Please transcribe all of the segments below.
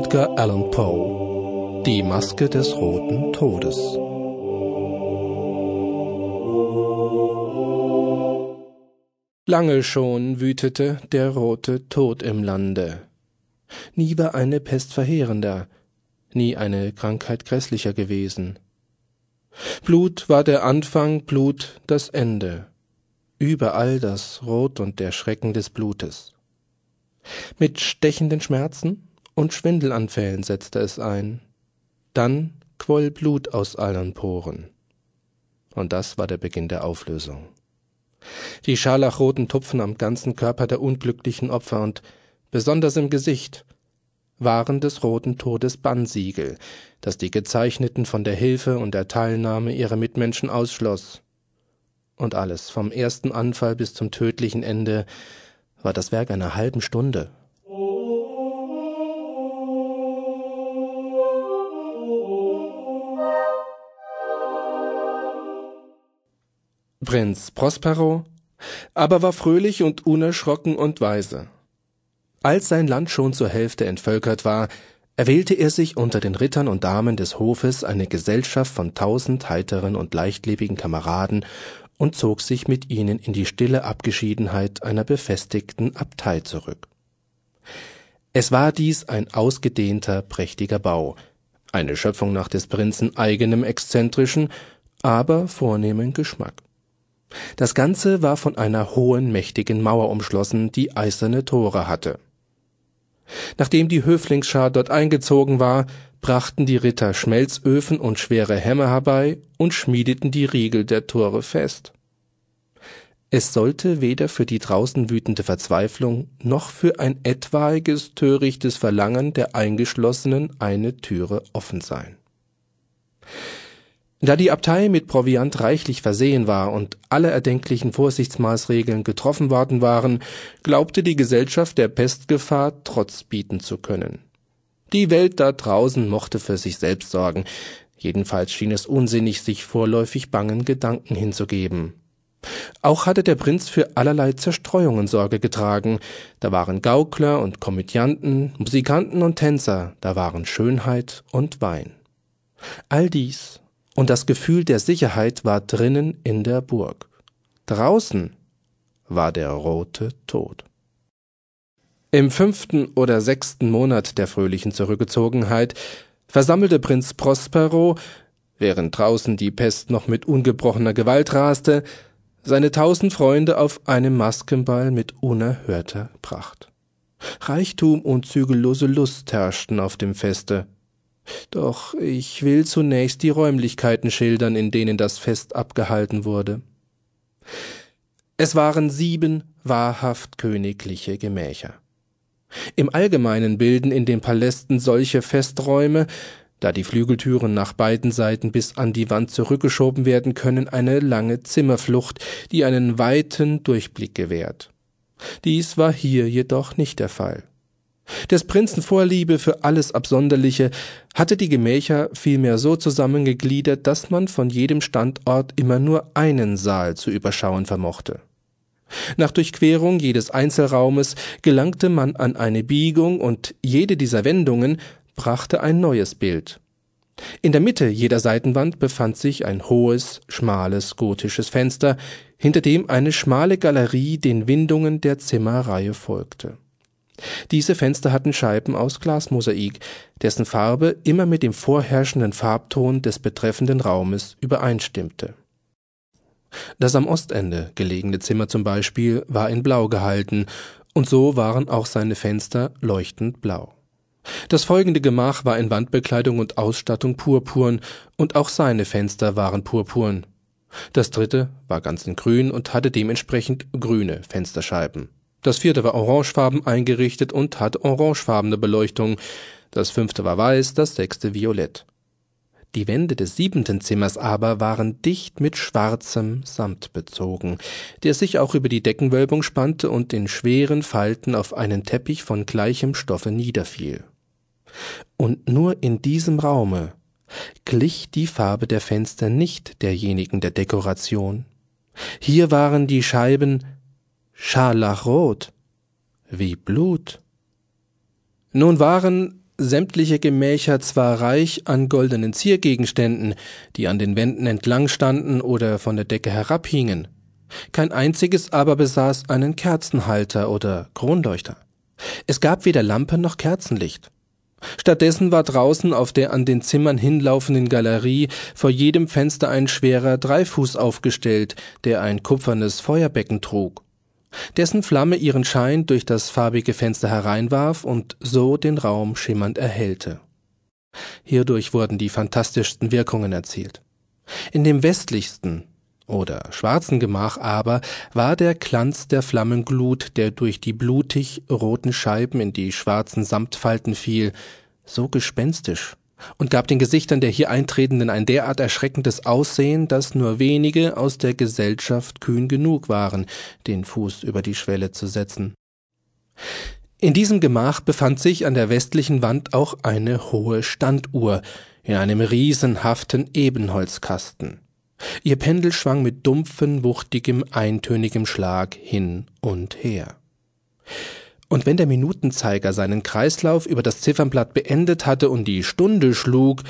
Edgar Allan Poe Die Maske des roten Todes Lange schon wütete der rote Tod im Lande. Nie war eine Pest verheerender, nie eine Krankheit grässlicher gewesen. Blut war der Anfang, Blut das Ende. Überall das Rot und der Schrecken des Blutes. Mit stechenden Schmerzen und Schwindelanfällen setzte es ein. Dann quoll Blut aus allen Poren. Und das war der Beginn der Auflösung. Die scharlachroten Tupfen am ganzen Körper der unglücklichen Opfer und besonders im Gesicht waren des roten Todes Bannsiegel, das die Gezeichneten von der Hilfe und der Teilnahme ihrer Mitmenschen ausschloss. Und alles, vom ersten Anfall bis zum tödlichen Ende, war das Werk einer halben Stunde. Prinz Prospero aber war fröhlich und unerschrocken und weise. Als sein Land schon zur Hälfte entvölkert war, erwählte er sich unter den Rittern und Damen des Hofes eine Gesellschaft von tausend heiteren und leichtlebigen Kameraden und zog sich mit ihnen in die stille Abgeschiedenheit einer befestigten Abtei zurück. Es war dies ein ausgedehnter, prächtiger Bau, eine Schöpfung nach des Prinzen eigenem exzentrischen, aber vornehmen Geschmack. Das Ganze war von einer hohen, mächtigen Mauer umschlossen, die eiserne Tore hatte. Nachdem die Höflingsschar dort eingezogen war, brachten die Ritter Schmelzöfen und schwere Hämmer herbei und schmiedeten die Riegel der Tore fest. Es sollte weder für die draußen wütende Verzweiflung noch für ein etwaiges törichtes Verlangen der Eingeschlossenen eine Türe offen sein. Da die Abtei mit Proviant reichlich versehen war und alle erdenklichen Vorsichtsmaßregeln getroffen worden waren, glaubte die Gesellschaft der Pestgefahr Trotz bieten zu können. Die Welt da draußen mochte für sich selbst sorgen, jedenfalls schien es unsinnig, sich vorläufig bangen Gedanken hinzugeben. Auch hatte der Prinz für allerlei Zerstreuungen Sorge getragen. Da waren Gaukler und Komödianten, Musikanten und Tänzer, da waren Schönheit und Wein. All dies und das Gefühl der Sicherheit war drinnen in der Burg. Draußen war der rote Tod. Im fünften oder sechsten Monat der fröhlichen Zurückgezogenheit versammelte Prinz Prospero, während draußen die Pest noch mit ungebrochener Gewalt raste, seine tausend Freunde auf einem Maskenball mit unerhörter Pracht. Reichtum und zügellose Lust herrschten auf dem Feste. Doch ich will zunächst die Räumlichkeiten schildern, in denen das Fest abgehalten wurde. Es waren sieben wahrhaft königliche Gemächer. Im Allgemeinen bilden in den Palästen solche Festräume, da die Flügeltüren nach beiden Seiten bis an die Wand zurückgeschoben werden können, eine lange Zimmerflucht, die einen weiten Durchblick gewährt. Dies war hier jedoch nicht der Fall. Des Prinzen Vorliebe für alles Absonderliche hatte die Gemächer vielmehr so zusammengegliedert, dass man von jedem Standort immer nur einen Saal zu überschauen vermochte. Nach Durchquerung jedes Einzelraumes gelangte man an eine Biegung und jede dieser Wendungen brachte ein neues Bild. In der Mitte jeder Seitenwand befand sich ein hohes, schmales, gotisches Fenster, hinter dem eine schmale Galerie den Windungen der Zimmerreihe folgte. Diese Fenster hatten Scheiben aus Glasmosaik, dessen Farbe immer mit dem vorherrschenden Farbton des betreffenden Raumes übereinstimmte. Das am Ostende gelegene Zimmer zum Beispiel war in Blau gehalten, und so waren auch seine Fenster leuchtend blau. Das folgende Gemach war in Wandbekleidung und Ausstattung purpurn, und auch seine Fenster waren purpurn. Das dritte war ganz in grün und hatte dementsprechend grüne Fensterscheiben. Das vierte war orangefarben eingerichtet und hatte orangefarbene Beleuchtung. Das fünfte war weiß, das sechste violett. Die Wände des siebenten Zimmers aber waren dicht mit schwarzem Samt bezogen, der sich auch über die Deckenwölbung spannte und in schweren Falten auf einen Teppich von gleichem Stoffe niederfiel. Und nur in diesem Raume glich die Farbe der Fenster nicht derjenigen der Dekoration. Hier waren die Scheiben scharlachrot wie Blut. Nun waren sämtliche Gemächer zwar reich an goldenen Ziergegenständen, die an den Wänden entlang standen oder von der Decke herabhingen, kein einziges aber besaß einen Kerzenhalter oder Kronleuchter. Es gab weder Lampe noch Kerzenlicht. Stattdessen war draußen auf der an den Zimmern hinlaufenden Galerie vor jedem Fenster ein schwerer Dreifuß aufgestellt, der ein kupfernes Feuerbecken trug, dessen Flamme ihren Schein durch das farbige Fenster hereinwarf und so den Raum schimmernd erhellte. Hierdurch wurden die fantastischsten Wirkungen erzielt. In dem westlichsten, oder schwarzen Gemach aber war der Glanz der Flammenglut, der durch die blutig roten Scheiben in die schwarzen Samtfalten fiel, so gespenstisch und gab den Gesichtern der hier Eintretenden ein derart erschreckendes Aussehen, dass nur wenige aus der Gesellschaft kühn genug waren, den Fuß über die Schwelle zu setzen. In diesem Gemach befand sich an der westlichen Wand auch eine hohe Standuhr in einem riesenhaften Ebenholzkasten. Ihr Pendel schwang mit dumpfen, wuchtigem, eintönigem Schlag hin und her. Und wenn der Minutenzeiger seinen Kreislauf über das Ziffernblatt beendet hatte und die Stunde schlug,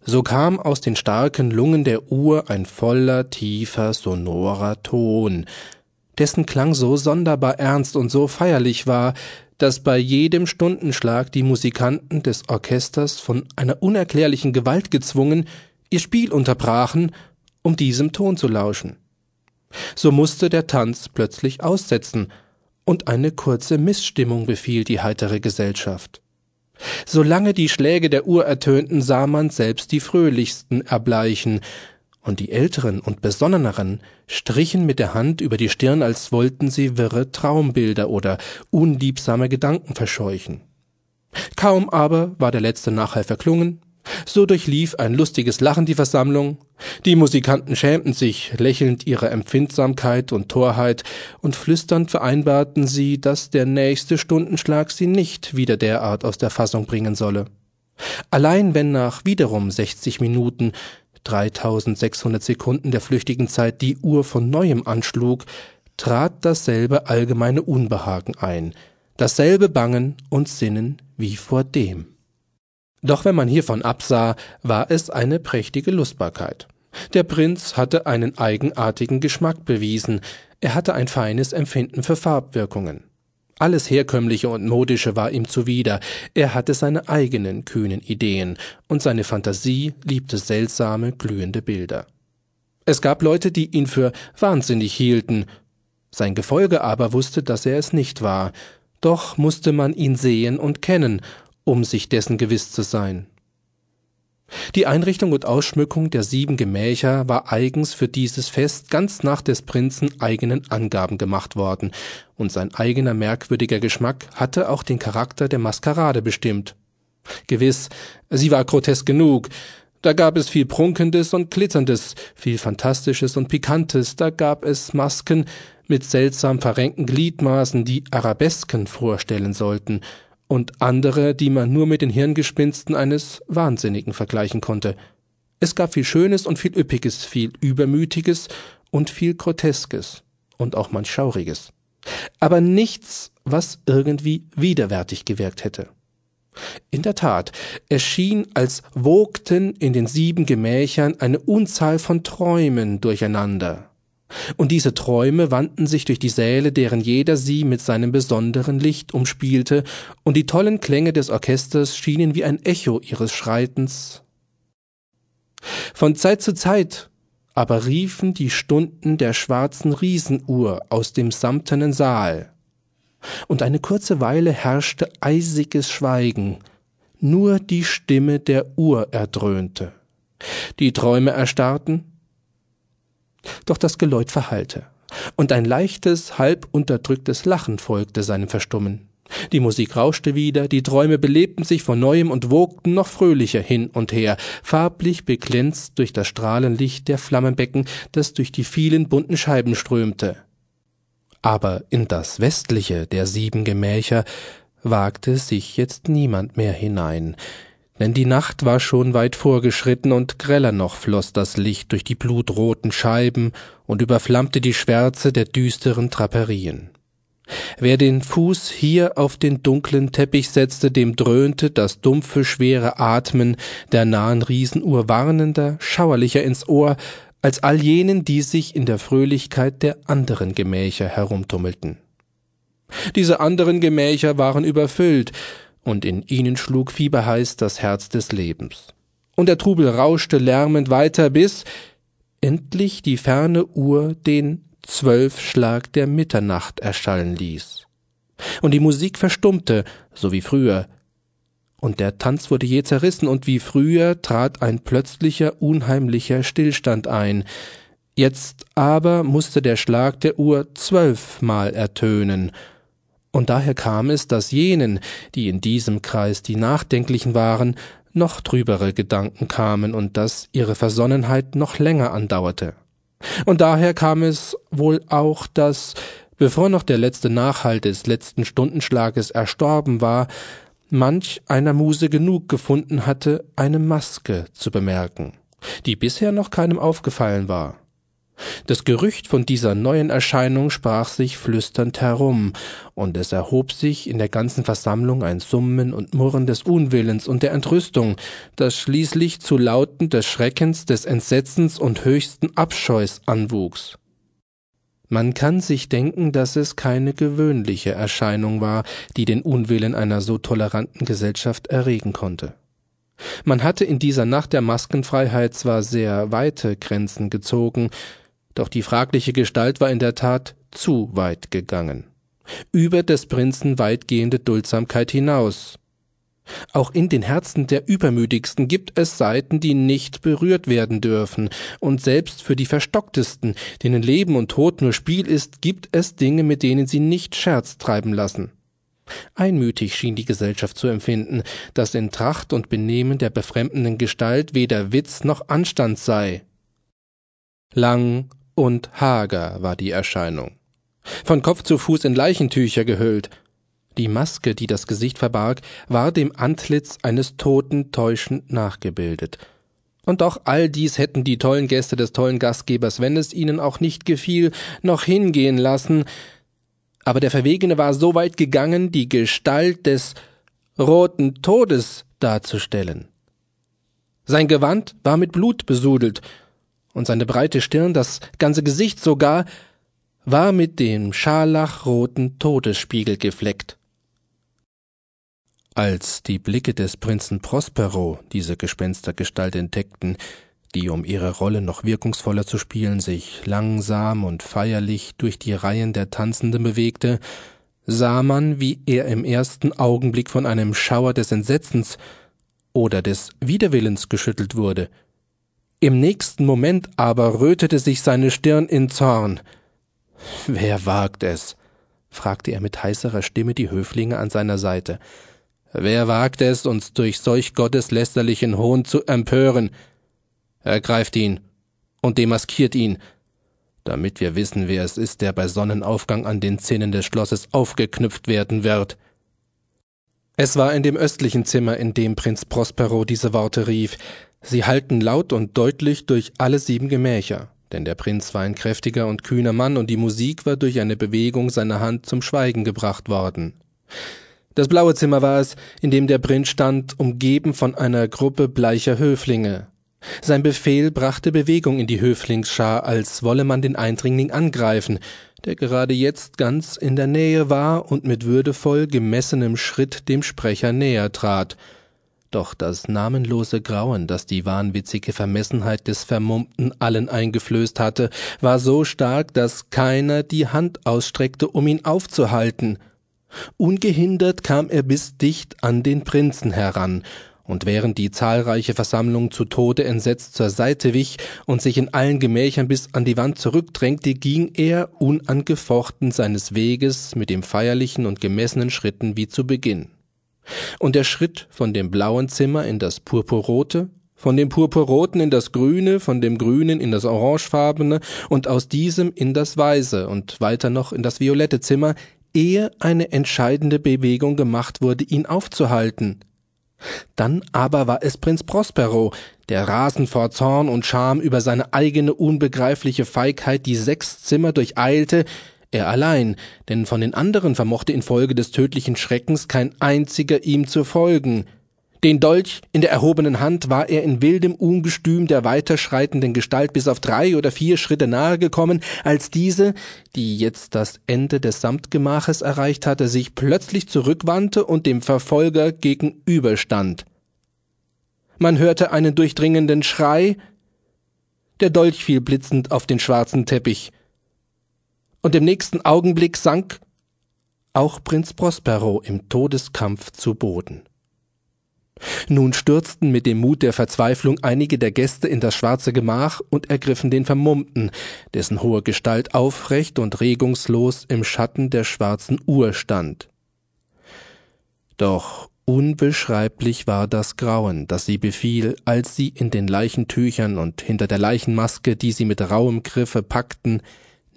so kam aus den starken Lungen der Uhr ein voller, tiefer, sonorer Ton, dessen Klang so sonderbar ernst und so feierlich war, dass bei jedem Stundenschlag die Musikanten des Orchesters von einer unerklärlichen Gewalt gezwungen, ihr Spiel unterbrachen um diesem Ton zu lauschen. So musste der Tanz plötzlich aussetzen, und eine kurze Missstimmung befiel die heitere Gesellschaft. Solange die Schläge der Uhr ertönten, sah man selbst die fröhlichsten erbleichen, und die älteren und besonneneren strichen mit der Hand über die Stirn, als wollten sie wirre Traumbilder oder unliebsame Gedanken verscheuchen. Kaum aber war der letzte Nachhall verklungen, so durchlief ein lustiges Lachen die Versammlung, die Musikanten schämten sich lächelnd ihrer Empfindsamkeit und Torheit, und flüsternd vereinbarten sie, dass der nächste Stundenschlag sie nicht wieder derart aus der Fassung bringen solle. Allein wenn nach wiederum sechzig Minuten 3600 Sekunden der flüchtigen Zeit die Uhr von neuem anschlug, trat dasselbe allgemeine Unbehagen ein, dasselbe Bangen und Sinnen wie vor dem. Doch wenn man hiervon absah, war es eine prächtige Lustbarkeit. Der Prinz hatte einen eigenartigen Geschmack bewiesen, er hatte ein feines Empfinden für Farbwirkungen. Alles Herkömmliche und Modische war ihm zuwider, er hatte seine eigenen kühnen Ideen, und seine Fantasie liebte seltsame, glühende Bilder. Es gab Leute, die ihn für wahnsinnig hielten, sein Gefolge aber wusste, dass er es nicht war, doch musste man ihn sehen und kennen, um sich dessen gewiss zu sein. Die Einrichtung und Ausschmückung der sieben Gemächer war eigens für dieses Fest ganz nach des Prinzen eigenen Angaben gemacht worden, und sein eigener merkwürdiger Geschmack hatte auch den Charakter der Maskerade bestimmt. Gewiss, sie war grotesk genug, da gab es viel Prunkendes und Glitzerndes, viel Fantastisches und Pikantes, da gab es Masken mit seltsam verrenkten Gliedmaßen, die Arabesken vorstellen sollten, und andere, die man nur mit den Hirngespinsten eines Wahnsinnigen vergleichen konnte. Es gab viel Schönes und viel Üppiges, viel Übermütiges und viel Groteskes und auch manch Schauriges. Aber nichts, was irgendwie widerwärtig gewirkt hätte. In der Tat, es schien, als wogten in den sieben Gemächern eine Unzahl von Träumen durcheinander, und diese Träume wandten sich durch die Säle, deren jeder sie mit seinem besonderen Licht umspielte, und die tollen Klänge des Orchesters schienen wie ein Echo ihres Schreitens. Von Zeit zu Zeit aber riefen die Stunden der schwarzen Riesenuhr aus dem samtenen Saal, und eine kurze Weile herrschte eisiges Schweigen, nur die Stimme der Uhr erdröhnte. Die Träume erstarrten, doch das Geläut verhallte, und ein leichtes, halb unterdrücktes Lachen folgte seinem Verstummen. Die Musik rauschte wieder, die Träume belebten sich von neuem und wogten noch fröhlicher hin und her, farblich beglänzt durch das Strahlenlicht der Flammenbecken, das durch die vielen bunten Scheiben strömte. Aber in das westliche der sieben Gemächer wagte sich jetzt niemand mehr hinein, denn die Nacht war schon weit vorgeschritten und greller noch floß das Licht durch die blutroten Scheiben und überflammte die Schwärze der düsteren Draperien. Wer den Fuß hier auf den dunklen Teppich setzte, dem dröhnte das dumpfe, schwere Atmen der nahen Riesenuhr warnender, schauerlicher ins Ohr, als all jenen, die sich in der Fröhlichkeit der anderen Gemächer herumtummelten. Diese anderen Gemächer waren überfüllt, und in ihnen schlug fieberheiß das Herz des Lebens. Und der Trubel rauschte lärmend weiter, bis endlich die ferne Uhr den Zwölfschlag der Mitternacht erschallen ließ. Und die Musik verstummte, so wie früher, und der Tanz wurde je zerrissen, und wie früher trat ein plötzlicher, unheimlicher Stillstand ein. Jetzt aber musste der Schlag der Uhr zwölfmal ertönen, und daher kam es, dass jenen, die in diesem Kreis die Nachdenklichen waren, noch trübere Gedanken kamen und dass ihre Versonnenheit noch länger andauerte. Und daher kam es wohl auch, dass, bevor noch der letzte Nachhalt des letzten Stundenschlages erstorben war, manch einer Muse genug gefunden hatte, eine Maske zu bemerken, die bisher noch keinem aufgefallen war. Das Gerücht von dieser neuen Erscheinung sprach sich flüsternd herum, und es erhob sich in der ganzen Versammlung ein Summen und Murren des Unwillens und der Entrüstung, das schließlich zu Lauten des Schreckens, des Entsetzens und höchsten Abscheus anwuchs. Man kann sich denken, dass es keine gewöhnliche Erscheinung war, die den Unwillen einer so toleranten Gesellschaft erregen konnte. Man hatte in dieser Nacht der Maskenfreiheit zwar sehr weite Grenzen gezogen, doch die fragliche Gestalt war in der Tat zu weit gegangen. Über des Prinzen weitgehende Duldsamkeit hinaus. Auch in den Herzen der Übermütigsten gibt es Seiten, die nicht berührt werden dürfen, und selbst für die Verstocktesten, denen Leben und Tod nur Spiel ist, gibt es Dinge, mit denen sie nicht Scherz treiben lassen. Einmütig schien die Gesellschaft zu empfinden, dass in Tracht und Benehmen der befremdenden Gestalt weder Witz noch Anstand sei. Lang und hager war die Erscheinung. Von Kopf zu Fuß in Leichentücher gehüllt. Die Maske, die das Gesicht verbarg, war dem Antlitz eines Toten täuschend nachgebildet. Und doch all dies hätten die tollen Gäste des tollen Gastgebers, wenn es ihnen auch nicht gefiel, noch hingehen lassen. Aber der Verwegene war so weit gegangen, die Gestalt des roten Todes darzustellen. Sein Gewand war mit Blut besudelt, und seine breite Stirn, das ganze Gesicht sogar, war mit dem scharlachroten Todesspiegel gefleckt. Als die Blicke des Prinzen Prospero diese Gespenstergestalt entdeckten, die, um ihre Rolle noch wirkungsvoller zu spielen, sich langsam und feierlich durch die Reihen der Tanzenden bewegte, sah man, wie er im ersten Augenblick von einem Schauer des Entsetzens oder des Widerwillens geschüttelt wurde, im nächsten Moment aber rötete sich seine Stirn in Zorn. Wer wagt es? fragte er mit heißerer Stimme die Höflinge an seiner Seite. Wer wagt es, uns durch solch gotteslästerlichen Hohn zu empören? Ergreift ihn und demaskiert ihn, damit wir wissen, wer es ist, der bei Sonnenaufgang an den Zinnen des Schlosses aufgeknüpft werden wird. Es war in dem östlichen Zimmer, in dem Prinz Prospero diese Worte rief, Sie hallten laut und deutlich durch alle sieben Gemächer, denn der Prinz war ein kräftiger und kühner Mann und die Musik war durch eine Bewegung seiner Hand zum Schweigen gebracht worden. Das blaue Zimmer war es, in dem der Prinz stand, umgeben von einer Gruppe bleicher Höflinge. Sein Befehl brachte Bewegung in die Höflingsschar, als wolle man den Eindringling angreifen, der gerade jetzt ganz in der Nähe war und mit würdevoll gemessenem Schritt dem Sprecher näher trat, doch das namenlose Grauen, das die wahnwitzige Vermessenheit des Vermummten allen eingeflößt hatte, war so stark, dass keiner die Hand ausstreckte, um ihn aufzuhalten. Ungehindert kam er bis dicht an den Prinzen heran, und während die zahlreiche Versammlung zu Tode entsetzt zur Seite wich und sich in allen Gemächern bis an die Wand zurückdrängte, ging er unangefochten seines Weges mit dem feierlichen und gemessenen Schritten wie zu Beginn. Und der Schritt von dem blauen Zimmer in das purpurrote, von dem purpurroten in das grüne, von dem grünen in das orangefarbene und aus diesem in das weiße und weiter noch in das violette Zimmer, ehe eine entscheidende Bewegung gemacht wurde, ihn aufzuhalten. Dann aber war es Prinz Prospero, der rasend vor Zorn und Scham über seine eigene unbegreifliche Feigheit die sechs Zimmer durcheilte, Er allein, denn von den anderen vermochte infolge des tödlichen Schreckens kein einziger ihm zu folgen. Den Dolch in der erhobenen Hand war er in wildem Ungestüm der weiterschreitenden Gestalt bis auf drei oder vier Schritte nahe gekommen, als diese, die jetzt das Ende des Samtgemaches erreicht hatte, sich plötzlich zurückwandte und dem Verfolger gegenüberstand. Man hörte einen durchdringenden Schrei, der Dolch fiel blitzend auf den schwarzen Teppich, und im nächsten Augenblick sank auch Prinz Prospero im Todeskampf zu Boden. Nun stürzten mit dem Mut der Verzweiflung einige der Gäste in das schwarze Gemach und ergriffen den Vermummten, dessen hohe Gestalt aufrecht und regungslos im Schatten der schwarzen Uhr stand. Doch unbeschreiblich war das Grauen, das sie befiel, als sie in den Leichentüchern und hinter der Leichenmaske, die sie mit rauem Griffe packten,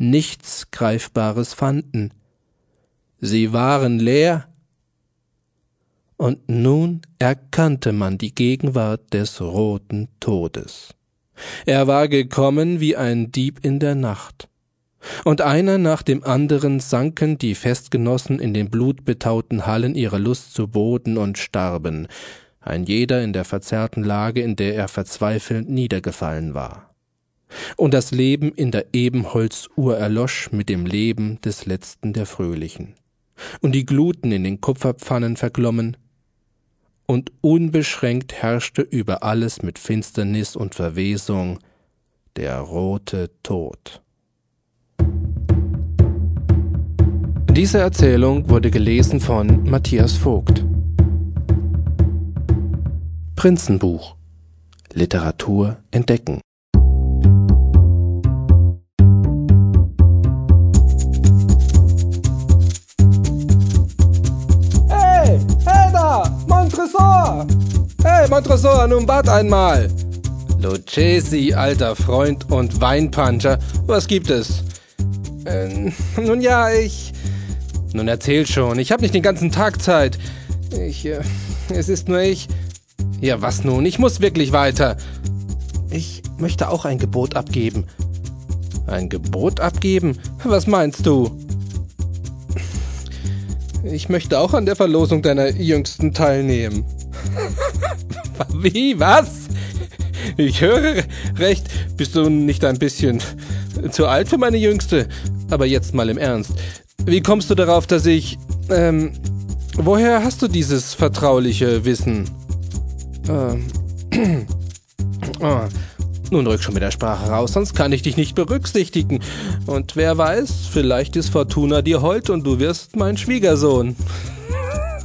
nichts Greifbares fanden. Sie waren leer, und nun erkannte man die Gegenwart des roten Todes. Er war gekommen wie ein Dieb in der Nacht. Und einer nach dem anderen sanken die Festgenossen in den blutbetauten Hallen ihrer Lust zu Boden und starben, ein jeder in der verzerrten Lage, in der er verzweifelnd niedergefallen war. Und das Leben in der Ebenholzuhr erlosch mit dem Leben des letzten der Fröhlichen. Und die Gluten in den Kupferpfannen verglommen, und unbeschränkt herrschte über alles mit Finsternis und Verwesung der rote Tod. Diese Erzählung wurde gelesen von Matthias Vogt. Prinzenbuch Literatur entdecken Hey, Montresor, nun wart einmal! Lucchesi, alter Freund und Weinpuncher, was gibt es? Äh, nun ja, ich. Nun erzähl schon, ich hab nicht den ganzen Tag Zeit. Ich. Äh, es ist nur ich. Ja, was nun? Ich muss wirklich weiter. Ich möchte auch ein Gebot abgeben. Ein Gebot abgeben? Was meinst du? Ich möchte auch an der Verlosung deiner Jüngsten teilnehmen. Wie? Was? Ich höre recht. Bist du nicht ein bisschen zu alt für meine Jüngste? Aber jetzt mal im Ernst. Wie kommst du darauf, dass ich... Ähm, woher hast du dieses vertrauliche Wissen? Ähm, oh, nun rück schon mit der Sprache raus, sonst kann ich dich nicht berücksichtigen. Und wer weiß, vielleicht ist Fortuna dir hold und du wirst mein Schwiegersohn.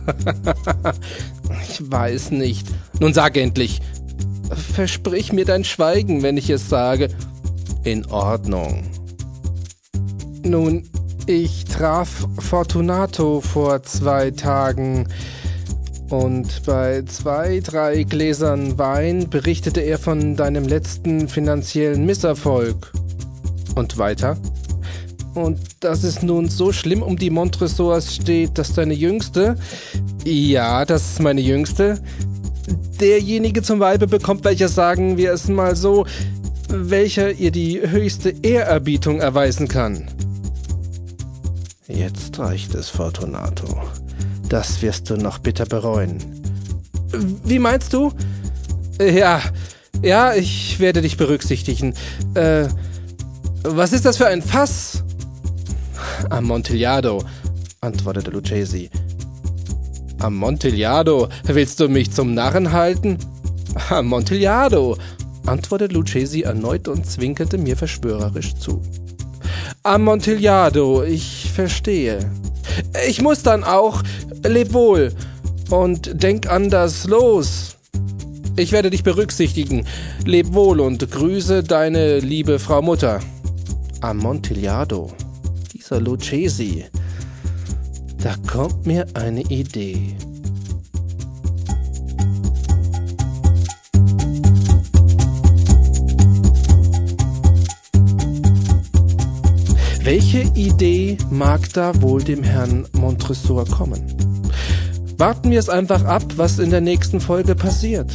ich weiß nicht. Nun sag endlich. Versprich mir dein Schweigen, wenn ich es sage. In Ordnung. Nun, ich traf Fortunato vor zwei Tagen. Und bei zwei, drei Gläsern Wein berichtete er von deinem letzten finanziellen Misserfolg. Und weiter? Und dass es nun so schlimm um die Montresors steht, dass deine Jüngste, ja, das ist meine Jüngste, derjenige zum Weibe bekommt, welcher sagen wir es mal so, welcher ihr die höchste Ehrerbietung erweisen kann. Jetzt reicht es, Fortunato. Das wirst du noch bitter bereuen. Wie meinst du? Ja, ja, ich werde dich berücksichtigen. Äh, was ist das für ein Fass? Amontillado, antwortete Lucchesi. Amontillado, willst du mich zum Narren halten? Amontillado, antwortete Lucchesi erneut und zwinkerte mir verschwörerisch zu. Amontillado, ich verstehe. Ich muss dann auch. Leb wohl. Und denk an das Los. Ich werde dich berücksichtigen. Leb wohl und grüße deine liebe Frau Mutter. Amontillado. Dieser Lucchesi. Da kommt mir eine Idee. Welche Idee mag da wohl dem Herrn Montresor kommen? Warten wir es einfach ab, was in der nächsten Folge passiert.